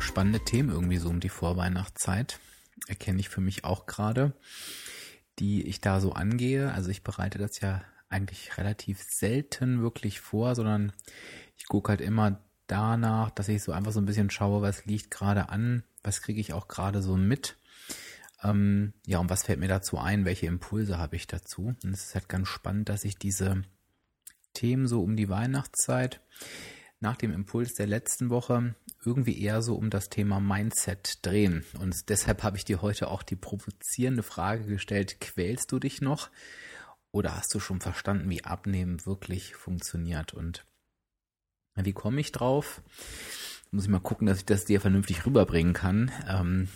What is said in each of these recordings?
Spannende Themen irgendwie so um die Vorweihnachtszeit. Erkenne ich für mich auch gerade, die ich da so angehe. Also ich bereite das ja eigentlich relativ selten wirklich vor, sondern ich gucke halt immer danach, dass ich so einfach so ein bisschen schaue, was liegt gerade an, was kriege ich auch gerade so mit. Ähm, ja, und was fällt mir dazu ein, welche Impulse habe ich dazu? Und es ist halt ganz spannend, dass ich diese Themen so um die Weihnachtszeit nach dem Impuls der letzten Woche irgendwie eher so um das Thema Mindset drehen. Und deshalb habe ich dir heute auch die provozierende Frage gestellt, quälst du dich noch? Oder hast du schon verstanden, wie Abnehmen wirklich funktioniert? Und wie komme ich drauf? Muss ich mal gucken, dass ich das dir vernünftig rüberbringen kann. Ähm,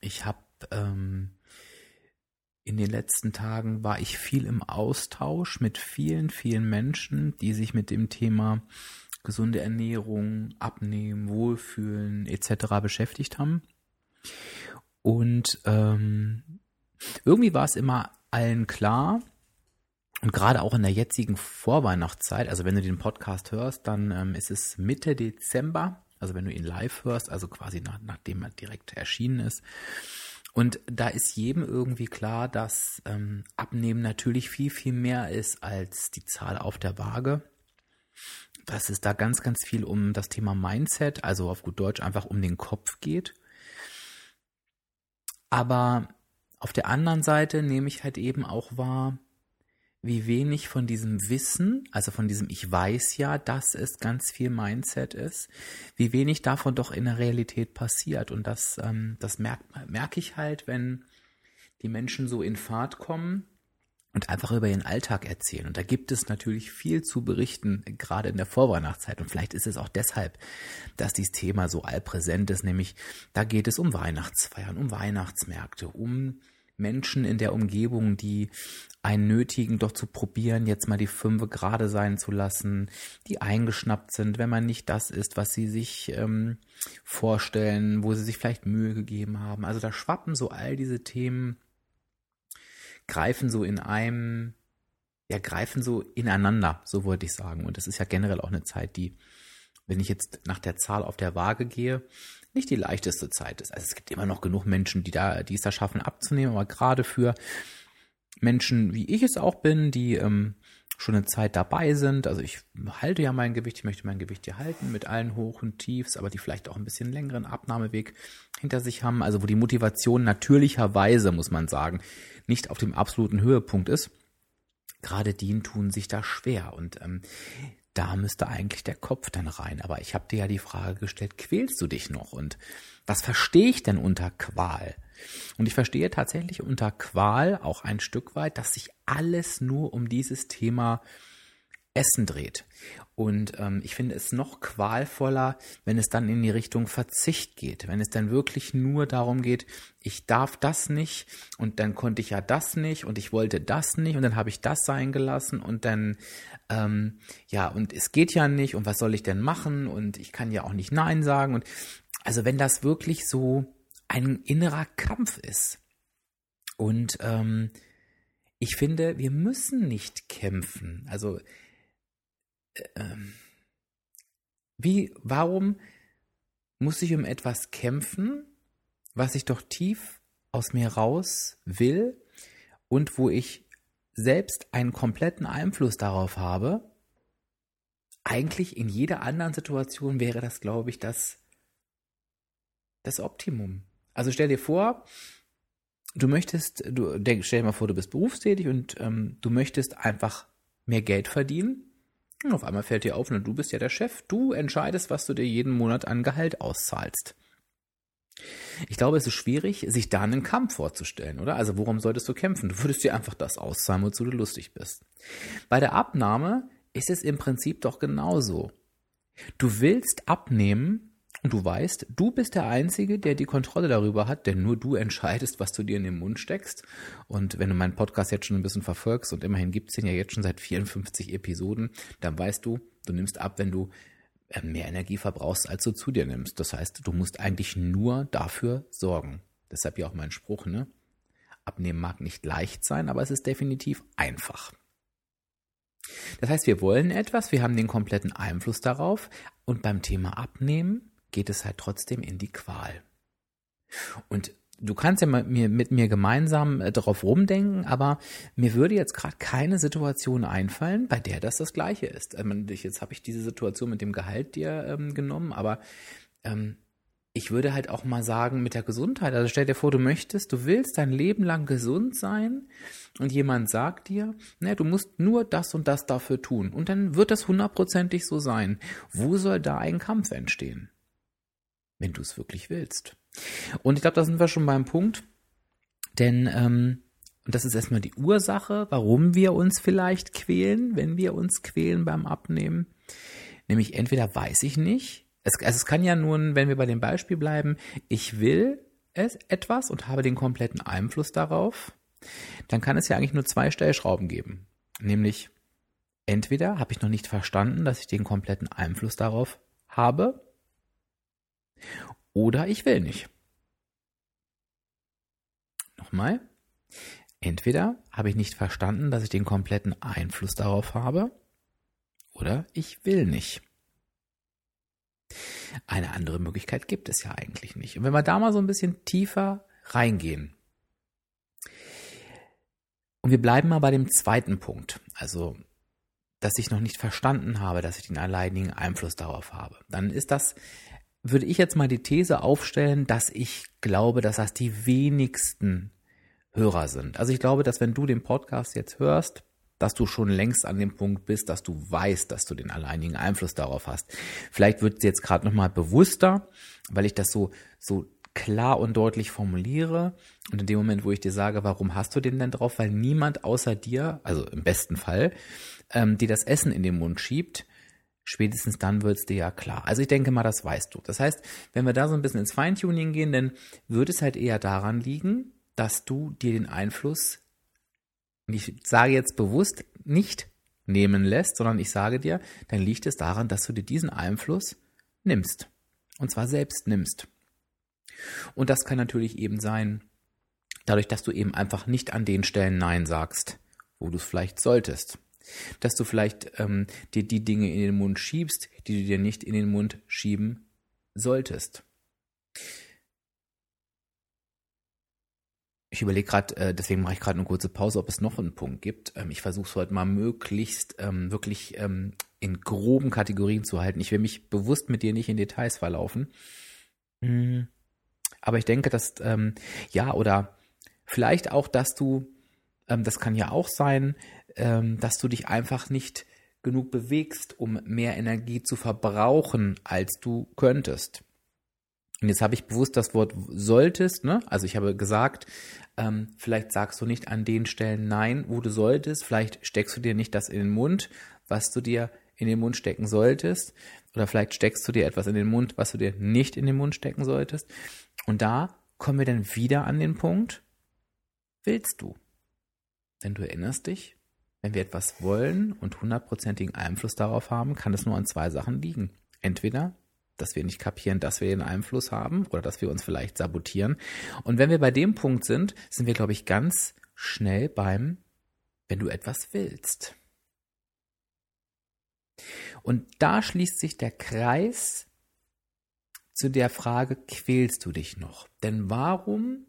ich habe ähm, in den letzten Tagen war ich viel im Austausch mit vielen, vielen Menschen, die sich mit dem Thema gesunde Ernährung, Abnehmen, Wohlfühlen etc. beschäftigt haben. Und ähm, irgendwie war es immer allen klar, und gerade auch in der jetzigen Vorweihnachtszeit, also wenn du den Podcast hörst, dann ähm, ist es Mitte Dezember, also wenn du ihn live hörst, also quasi nach, nachdem er direkt erschienen ist. Und da ist jedem irgendwie klar, dass ähm, Abnehmen natürlich viel, viel mehr ist als die Zahl auf der Waage dass es da ganz, ganz viel um das Thema Mindset, also auf gut Deutsch einfach um den Kopf geht. Aber auf der anderen Seite nehme ich halt eben auch wahr, wie wenig von diesem Wissen, also von diesem Ich weiß ja, dass es ganz viel Mindset ist, wie wenig davon doch in der Realität passiert. Und das, ähm, das merke merk ich halt, wenn die Menschen so in Fahrt kommen und einfach über ihren Alltag erzählen. Und da gibt es natürlich viel zu berichten, gerade in der Vorweihnachtszeit. Und vielleicht ist es auch deshalb, dass dieses Thema so allpräsent ist, nämlich da geht es um Weihnachtsfeiern, um Weihnachtsmärkte, um Menschen in der Umgebung, die einen nötigen, doch zu probieren, jetzt mal die Fünfe gerade sein zu lassen, die eingeschnappt sind, wenn man nicht das ist, was sie sich ähm, vorstellen, wo sie sich vielleicht Mühe gegeben haben. Also da schwappen so all diese Themen greifen so in einem, ja, greifen so ineinander, so wollte ich sagen. Und das ist ja generell auch eine Zeit, die, wenn ich jetzt nach der Zahl auf der Waage gehe, nicht die leichteste Zeit ist. Also es gibt immer noch genug Menschen, die da, die es da schaffen abzunehmen, aber gerade für Menschen, wie ich es auch bin, die ähm, schon eine Zeit dabei sind. Also ich halte ja mein Gewicht, ich möchte mein Gewicht hier halten mit allen Hoch und Tiefs, aber die vielleicht auch ein bisschen längeren Abnahmeweg hinter sich haben. Also wo die Motivation natürlicherweise, muss man sagen, nicht auf dem absoluten Höhepunkt ist. Gerade die tun sich da schwer und ähm, da müsste eigentlich der Kopf dann rein. Aber ich habe dir ja die Frage gestellt, quälst du dich noch? Und was verstehe ich denn unter Qual? Und ich verstehe tatsächlich unter Qual auch ein Stück weit, dass sich alles nur um dieses Thema Essen dreht. Und ähm, ich finde es noch qualvoller, wenn es dann in die Richtung Verzicht geht, wenn es dann wirklich nur darum geht, ich darf das nicht und dann konnte ich ja das nicht und ich wollte das nicht und dann habe ich das sein gelassen und dann ähm, ja und es geht ja nicht und was soll ich denn machen und ich kann ja auch nicht Nein sagen und also wenn das wirklich so ein innerer Kampf ist und ähm, ich finde, wir müssen nicht kämpfen. Also ähm, wie, warum muss ich um etwas kämpfen, was ich doch tief aus mir raus will und wo ich selbst einen kompletten Einfluss darauf habe? Eigentlich in jeder anderen Situation wäre das, glaube ich, das, das Optimum. Also stell dir vor, du möchtest, du denk, stell dir mal vor, du bist berufstätig und ähm, du möchtest einfach mehr Geld verdienen und auf einmal fällt dir auf, na, du bist ja der Chef, du entscheidest, was du dir jeden Monat an Gehalt auszahlst. Ich glaube, es ist schwierig, sich da einen Kampf vorzustellen, oder? Also worum solltest du kämpfen? Du würdest dir einfach das auszahlen, wozu du lustig bist. Bei der Abnahme ist es im Prinzip doch genauso. Du willst abnehmen Und du weißt, du bist der Einzige, der die Kontrolle darüber hat, denn nur du entscheidest, was du dir in den Mund steckst. Und wenn du meinen Podcast jetzt schon ein bisschen verfolgst, und immerhin gibt es den ja jetzt schon seit 54 Episoden, dann weißt du, du nimmst ab, wenn du äh, mehr Energie verbrauchst, als du zu dir nimmst. Das heißt, du musst eigentlich nur dafür sorgen. Deshalb ja auch mein Spruch, ne? Abnehmen mag nicht leicht sein, aber es ist definitiv einfach. Das heißt, wir wollen etwas, wir haben den kompletten Einfluss darauf und beim Thema Abnehmen geht es halt trotzdem in die Qual. Und du kannst ja mit mir, mit mir gemeinsam äh, darauf rumdenken, aber mir würde jetzt gerade keine Situation einfallen, bei der das das Gleiche ist. Also, jetzt habe ich diese Situation mit dem Gehalt dir ähm, genommen, aber ähm, ich würde halt auch mal sagen, mit der Gesundheit, also stell dir vor, du möchtest, du willst dein Leben lang gesund sein und jemand sagt dir, ne, du musst nur das und das dafür tun und dann wird das hundertprozentig so sein. Wo soll da ein Kampf entstehen? Wenn du es wirklich willst. Und ich glaube, da sind wir schon beim Punkt, denn, ähm, und das ist erstmal die Ursache, warum wir uns vielleicht quälen, wenn wir uns quälen beim Abnehmen. Nämlich entweder weiß ich nicht, es, also es kann ja nun, wenn wir bei dem Beispiel bleiben, ich will es etwas und habe den kompletten Einfluss darauf, dann kann es ja eigentlich nur zwei Stellschrauben geben. Nämlich, entweder habe ich noch nicht verstanden, dass ich den kompletten Einfluss darauf habe, oder ich will nicht. Nochmal. Entweder habe ich nicht verstanden, dass ich den kompletten Einfluss darauf habe, oder ich will nicht. Eine andere Möglichkeit gibt es ja eigentlich nicht. Und wenn wir da mal so ein bisschen tiefer reingehen, und wir bleiben mal bei dem zweiten Punkt, also dass ich noch nicht verstanden habe, dass ich den alleinigen Einfluss darauf habe, dann ist das, würde ich jetzt mal die These aufstellen, dass ich glaube, dass das die wenigsten Hörer sind. Also ich glaube, dass wenn du den Podcast jetzt hörst, dass du schon längst an dem Punkt bist, dass du weißt, dass du den alleinigen Einfluss darauf hast. Vielleicht wird es jetzt gerade nochmal bewusster, weil ich das so, so klar und deutlich formuliere. Und in dem Moment, wo ich dir sage, warum hast du den denn drauf? Weil niemand außer dir, also im besten Fall, ähm, dir das Essen in den Mund schiebt, spätestens dann wird es dir ja klar. Also ich denke mal, das weißt du. Das heißt, wenn wir da so ein bisschen ins Feintuning gehen, dann würde es halt eher daran liegen, dass du dir den Einfluss ich sage jetzt bewusst nicht nehmen lässt, sondern ich sage dir, dann liegt es daran, dass du dir diesen Einfluss nimmst. Und zwar selbst nimmst. Und das kann natürlich eben sein, dadurch, dass du eben einfach nicht an den Stellen Nein sagst, wo du es vielleicht solltest. Dass du vielleicht ähm, dir die Dinge in den Mund schiebst, die du dir nicht in den Mund schieben solltest. Ich überlege gerade, äh, deswegen mache ich gerade eine kurze Pause, ob es noch einen Punkt gibt. Ähm, ich versuche es heute mal möglichst ähm, wirklich ähm, in groben Kategorien zu halten. Ich will mich bewusst mit dir nicht in Details verlaufen. Mhm. Aber ich denke, dass, ähm, ja, oder vielleicht auch, dass du, ähm, das kann ja auch sein, ähm, dass du dich einfach nicht genug bewegst, um mehr Energie zu verbrauchen, als du könntest. Und jetzt habe ich bewusst das Wort solltest, ne? Also ich habe gesagt, ähm, vielleicht sagst du nicht an den Stellen nein, wo du solltest. Vielleicht steckst du dir nicht das in den Mund, was du dir in den Mund stecken solltest. Oder vielleicht steckst du dir etwas in den Mund, was du dir nicht in den Mund stecken solltest. Und da kommen wir dann wieder an den Punkt, willst du? Denn du erinnerst dich, wenn wir etwas wollen und hundertprozentigen Einfluss darauf haben, kann es nur an zwei Sachen liegen. Entweder dass wir nicht kapieren, dass wir den Einfluss haben oder dass wir uns vielleicht sabotieren. Und wenn wir bei dem Punkt sind, sind wir, glaube ich, ganz schnell beim, wenn du etwas willst. Und da schließt sich der Kreis zu der Frage, quälst du dich noch? Denn warum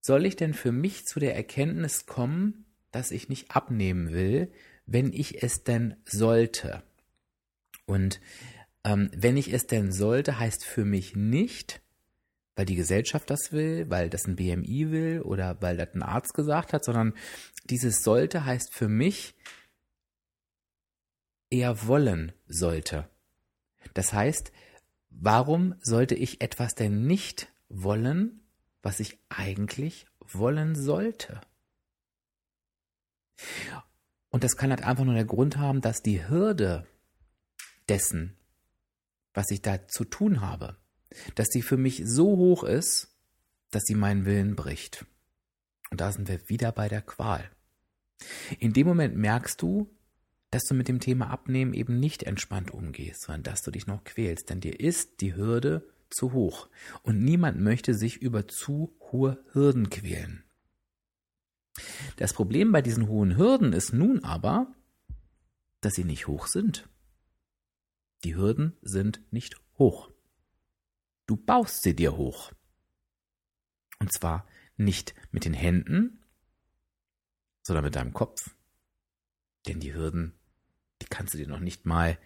soll ich denn für mich zu der Erkenntnis kommen, dass ich nicht abnehmen will, wenn ich es denn sollte? Und ähm, wenn ich es denn sollte, heißt für mich nicht, weil die Gesellschaft das will, weil das ein BMI will oder weil das ein Arzt gesagt hat, sondern dieses sollte heißt für mich eher wollen sollte. Das heißt, warum sollte ich etwas denn nicht wollen, was ich eigentlich wollen sollte? Und das kann halt einfach nur der Grund haben, dass die Hürde dessen, was ich da zu tun habe, dass die für mich so hoch ist, dass sie meinen Willen bricht. Und da sind wir wieder bei der Qual. In dem Moment merkst du, dass du mit dem Thema Abnehmen eben nicht entspannt umgehst, sondern dass du dich noch quälst, denn dir ist die Hürde zu hoch und niemand möchte sich über zu hohe Hürden quälen. Das Problem bei diesen hohen Hürden ist nun aber, dass sie nicht hoch sind. Die Hürden sind nicht hoch. Du baust sie dir hoch. Und zwar nicht mit den Händen, sondern mit deinem Kopf. Denn die Hürden, die kannst du dir noch nicht mal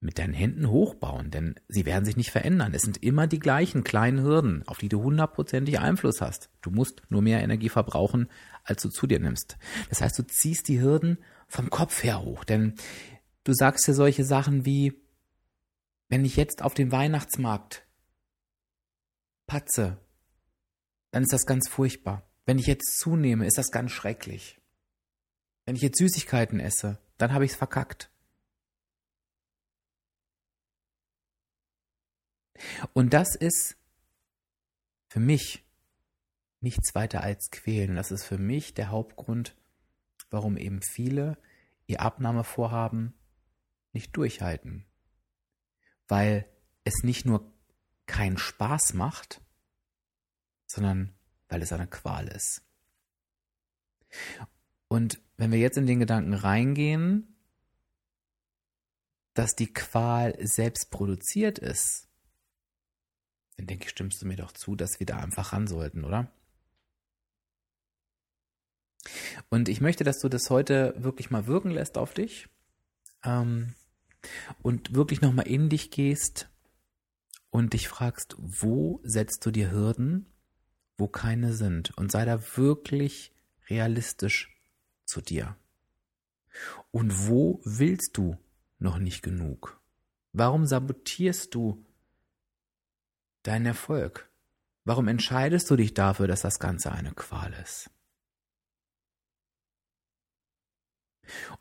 mit deinen Händen hochbauen, denn sie werden sich nicht verändern. Es sind immer die gleichen kleinen Hürden, auf die du hundertprozentig Einfluss hast. Du musst nur mehr Energie verbrauchen, als du zu dir nimmst. Das heißt, du ziehst die Hürden vom Kopf her hoch, denn du sagst dir solche Sachen wie, wenn ich jetzt auf den Weihnachtsmarkt patze, dann ist das ganz furchtbar. Wenn ich jetzt zunehme, ist das ganz schrecklich. Wenn ich jetzt Süßigkeiten esse, dann habe ich es verkackt. Und das ist für mich nichts weiter als quälen. Das ist für mich der Hauptgrund, warum eben viele ihr Abnahmevorhaben nicht durchhalten. Weil es nicht nur keinen Spaß macht, sondern weil es eine Qual ist. Und wenn wir jetzt in den Gedanken reingehen, dass die Qual selbst produziert ist, dann denke ich, stimmst du mir doch zu, dass wir da einfach ran sollten, oder? Und ich möchte, dass du das heute wirklich mal wirken lässt auf dich ähm, und wirklich nochmal in dich gehst und dich fragst, wo setzt du dir Hürden, wo keine sind und sei da wirklich realistisch zu dir. Und wo willst du noch nicht genug? Warum sabotierst du deinen Erfolg? Warum entscheidest du dich dafür, dass das Ganze eine Qual ist?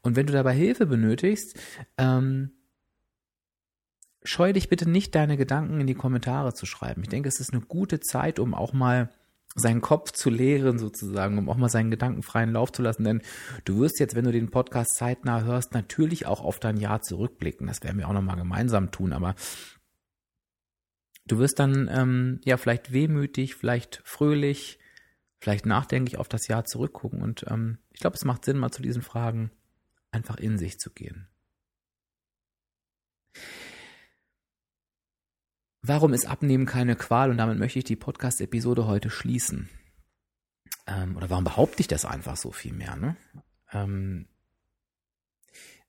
Und wenn du dabei Hilfe benötigst, ähm, scheu dich bitte nicht, deine Gedanken in die Kommentare zu schreiben. Ich denke, es ist eine gute Zeit, um auch mal seinen Kopf zu leeren sozusagen, um auch mal seinen Gedanken freien Lauf zu lassen. Denn du wirst jetzt, wenn du den Podcast zeitnah hörst, natürlich auch auf dein Jahr zurückblicken. Das werden wir auch nochmal gemeinsam tun. Aber du wirst dann ähm, ja vielleicht wehmütig, vielleicht fröhlich, vielleicht nachdenklich auf das Jahr zurückgucken. Und ähm, ich glaube, es macht Sinn, mal zu diesen Fragen einfach in sich zu gehen. Warum ist Abnehmen keine Qual? Und damit möchte ich die Podcast-Episode heute schließen. Ähm, oder warum behaupte ich das einfach so viel mehr? Ne? Ähm,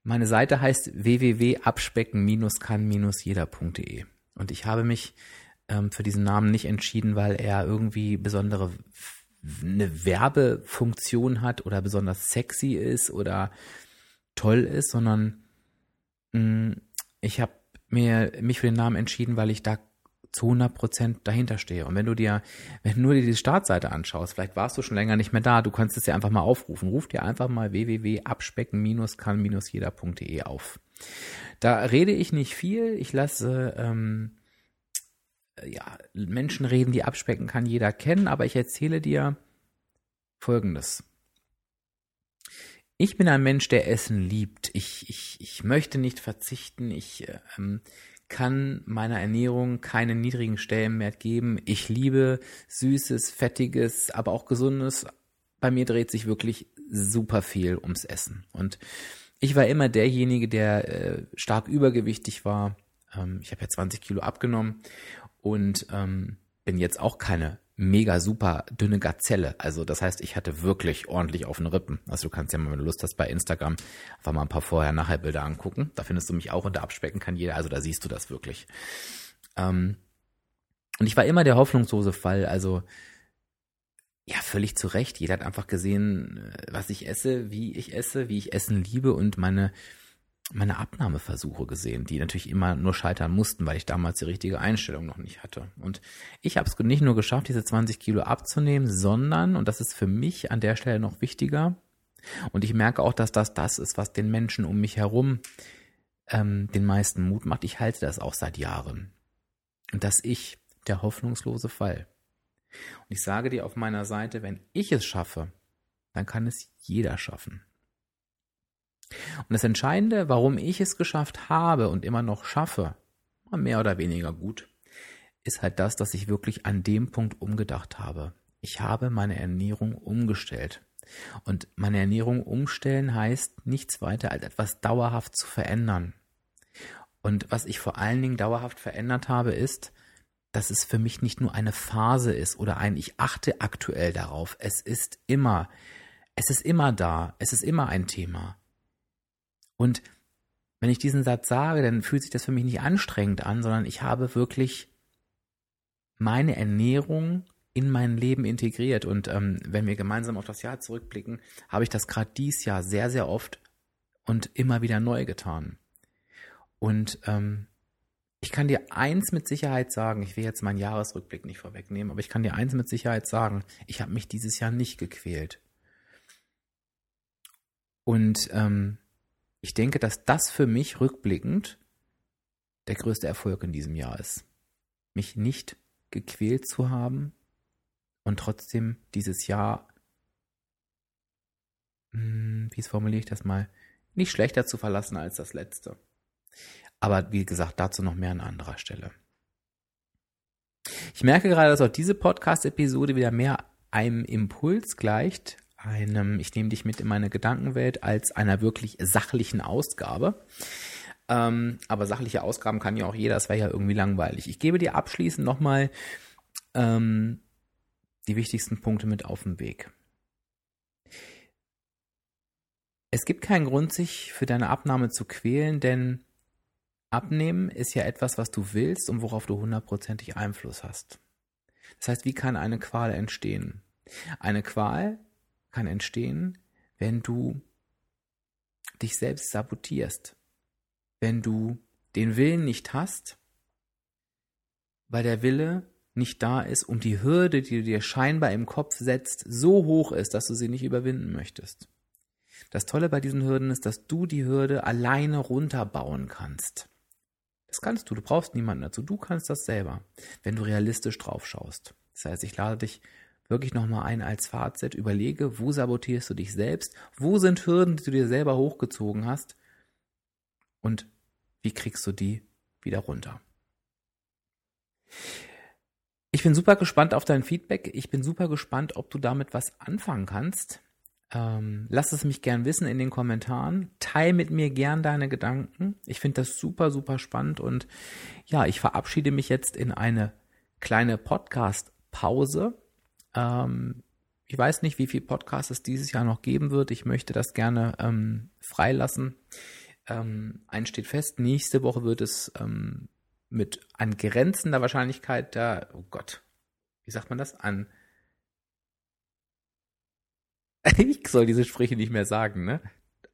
meine Seite heißt www.abspecken-kann-jeder.de und ich habe mich ähm, für diesen Namen nicht entschieden, weil er irgendwie besondere eine Werbefunktion hat oder besonders sexy ist oder toll ist, sondern mh, mm, ich habe mir mich für den Namen entschieden, weil ich da zu 100 Prozent dahinter stehe. Und wenn du dir, wenn du nur dir die Startseite anschaust, vielleicht warst du schon länger nicht mehr da, du kannst es ja einfach mal aufrufen. Ruf dir einfach mal www.abspecken-kann-jeder.de auf. Da rede ich nicht viel. Ich lasse ähm, ja, Menschen reden, die abspecken kann jeder kennen, aber ich erzähle dir Folgendes. Ich bin ein Mensch, der Essen liebt. Ich, ich, ich möchte nicht verzichten. Ich ähm, kann meiner Ernährung keinen niedrigen Stellenwert geben. Ich liebe Süßes, Fettiges, aber auch Gesundes. Bei mir dreht sich wirklich super viel ums Essen. Und ich war immer derjenige, der äh, stark übergewichtig war. Ähm, ich habe ja 20 Kilo abgenommen und ähm, bin jetzt auch keine mega super dünne Gazelle. Also das heißt, ich hatte wirklich ordentlich auf den Rippen. Also du kannst ja mal, wenn du Lust hast, bei Instagram einfach mal ein paar Vorher-Nachher-Bilder angucken. Da findest du mich auch unter Abspecken kann jeder. Also da siehst du das wirklich. Ähm, und ich war immer der hoffnungslose Fall. Also ja, völlig zu Recht. Jeder hat einfach gesehen, äh, was ich esse, wie ich esse, wie ich Essen liebe und meine meine Abnahmeversuche gesehen, die natürlich immer nur scheitern mussten, weil ich damals die richtige Einstellung noch nicht hatte. Und ich habe es nicht nur geschafft, diese 20 Kilo abzunehmen, sondern, und das ist für mich an der Stelle noch wichtiger, und ich merke auch, dass das das ist, was den Menschen um mich herum ähm, den meisten Mut macht. Ich halte das auch seit Jahren. Und dass ich der hoffnungslose Fall. Und ich sage dir auf meiner Seite, wenn ich es schaffe, dann kann es jeder schaffen. Und das Entscheidende, warum ich es geschafft habe und immer noch schaffe, mehr oder weniger gut, ist halt das, dass ich wirklich an dem Punkt umgedacht habe. Ich habe meine Ernährung umgestellt. Und meine Ernährung umstellen heißt nichts weiter als etwas dauerhaft zu verändern. Und was ich vor allen Dingen dauerhaft verändert habe, ist, dass es für mich nicht nur eine Phase ist oder ein ich achte aktuell darauf. Es ist immer, es ist immer da, es ist immer ein Thema. Und wenn ich diesen Satz sage, dann fühlt sich das für mich nicht anstrengend an, sondern ich habe wirklich meine Ernährung in mein Leben integriert. Und ähm, wenn wir gemeinsam auf das Jahr zurückblicken, habe ich das gerade dies Jahr sehr, sehr oft und immer wieder neu getan. Und ähm, ich kann dir eins mit Sicherheit sagen, ich will jetzt meinen Jahresrückblick nicht vorwegnehmen, aber ich kann dir eins mit Sicherheit sagen, ich habe mich dieses Jahr nicht gequält. Und ähm, ich denke, dass das für mich rückblickend der größte Erfolg in diesem Jahr ist. Mich nicht gequält zu haben und trotzdem dieses Jahr, hm, wie formuliere ich das mal, nicht schlechter zu verlassen als das letzte. Aber wie gesagt, dazu noch mehr an anderer Stelle. Ich merke gerade, dass auch diese Podcast-Episode wieder mehr einem Impuls gleicht, einem, ich nehme dich mit in meine Gedankenwelt, als einer wirklich sachlichen Ausgabe. Ähm, aber sachliche Ausgaben kann ja auch jeder, das wäre ja irgendwie langweilig. Ich gebe dir abschließend nochmal ähm, die wichtigsten Punkte mit auf den Weg. Es gibt keinen Grund, sich für deine Abnahme zu quälen, denn Abnehmen ist ja etwas, was du willst und worauf du hundertprozentig Einfluss hast. Das heißt, wie kann eine Qual entstehen? Eine Qual kann entstehen, wenn du dich selbst sabotierst, wenn du den Willen nicht hast, weil der Wille nicht da ist und die Hürde, die du dir scheinbar im Kopf setzt, so hoch ist, dass du sie nicht überwinden möchtest. Das Tolle bei diesen Hürden ist, dass du die Hürde alleine runterbauen kannst. Das kannst du, du brauchst niemanden dazu. Du kannst das selber, wenn du realistisch drauf schaust. Das heißt, ich lade dich wirklich nochmal ein als Fazit. Überlege, wo sabotierst du dich selbst? Wo sind Hürden, die du dir selber hochgezogen hast? Und wie kriegst du die wieder runter? Ich bin super gespannt auf dein Feedback. Ich bin super gespannt, ob du damit was anfangen kannst. Ähm, lass es mich gern wissen in den Kommentaren. Teil mit mir gern deine Gedanken. Ich finde das super, super spannend. Und ja, ich verabschiede mich jetzt in eine kleine Podcast-Pause. Ähm, ich weiß nicht, wie viel Podcasts es dieses Jahr noch geben wird. Ich möchte das gerne ähm, freilassen. Ähm, eins steht fest, nächste Woche wird es ähm, mit angrenzender Wahrscheinlichkeit da, oh Gott, wie sagt man das? An ich soll diese Sprüche nicht mehr sagen, ne?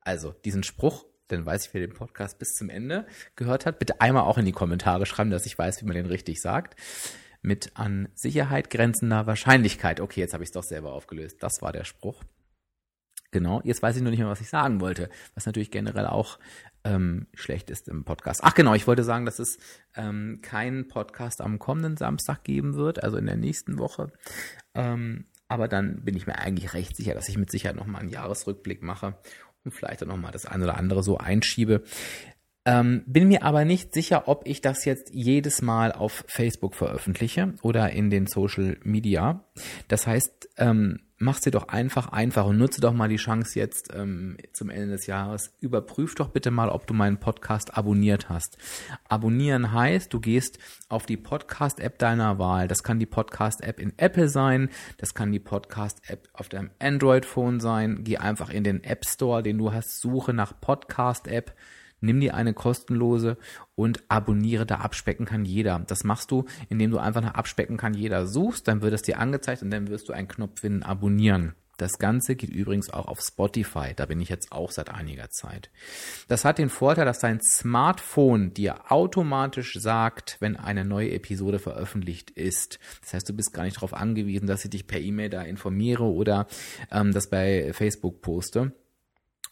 Also, diesen Spruch, dann weiß ich, wer den Podcast bis zum Ende gehört hat. Bitte einmal auch in die Kommentare schreiben, dass ich weiß, wie man den richtig sagt. Mit an Sicherheit grenzender Wahrscheinlichkeit. Okay, jetzt habe ich es doch selber aufgelöst. Das war der Spruch. Genau, jetzt weiß ich nur nicht mehr, was ich sagen wollte, was natürlich generell auch ähm, schlecht ist im Podcast. Ach genau, ich wollte sagen, dass es ähm, keinen Podcast am kommenden Samstag geben wird, also in der nächsten Woche. Ähm, aber dann bin ich mir eigentlich recht sicher, dass ich mit Sicherheit nochmal einen Jahresrückblick mache und vielleicht auch nochmal das eine oder andere so einschiebe. Ähm, bin mir aber nicht sicher, ob ich das jetzt jedes Mal auf Facebook veröffentliche oder in den Social Media. Das heißt, ähm, mach's dir doch einfach einfach und nutze doch mal die Chance jetzt ähm, zum Ende des Jahres. Überprüf doch bitte mal, ob du meinen Podcast abonniert hast. Abonnieren heißt, du gehst auf die Podcast-App deiner Wahl. Das kann die Podcast-App in Apple sein, das kann die Podcast-App auf deinem Android-Phone sein. Geh einfach in den App Store, den du hast, suche nach Podcast-App nimm dir eine kostenlose und abonniere da abspecken kann jeder. Das machst du, indem du einfach nach abspecken kann jeder suchst, dann wird es dir angezeigt und dann wirst du einen Knopf finden, abonnieren. Das Ganze geht übrigens auch auf Spotify. Da bin ich jetzt auch seit einiger Zeit. Das hat den Vorteil, dass dein Smartphone dir automatisch sagt, wenn eine neue Episode veröffentlicht ist. Das heißt, du bist gar nicht darauf angewiesen, dass ich dich per E-Mail da informiere oder ähm, das bei Facebook poste.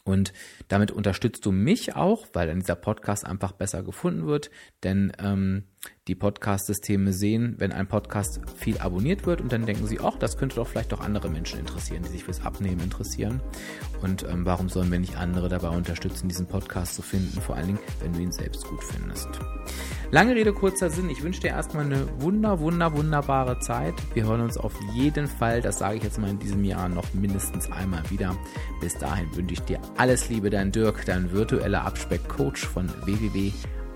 Und damit unterstützt du mich auch, weil dann dieser Podcast einfach besser gefunden wird. Denn ähm, die Podcast-Systeme sehen, wenn ein Podcast viel abonniert wird und dann denken sie, ach, das könnte doch vielleicht auch andere Menschen interessieren, die sich fürs Abnehmen interessieren. Und ähm, warum sollen wir nicht andere dabei unterstützen, diesen Podcast zu finden? Vor allen Dingen, wenn du ihn selbst gut findest. Lange Rede, kurzer Sinn. Ich wünsche dir erstmal eine wunder, wunder, wunderbare Zeit. Wir hören uns auf jeden Fall, das sage ich jetzt mal in diesem Jahr noch mindestens einmal wieder. Bis dahin wünsche ich dir alles Liebe, dein Dirk, dein virtueller Abspeck-Coach von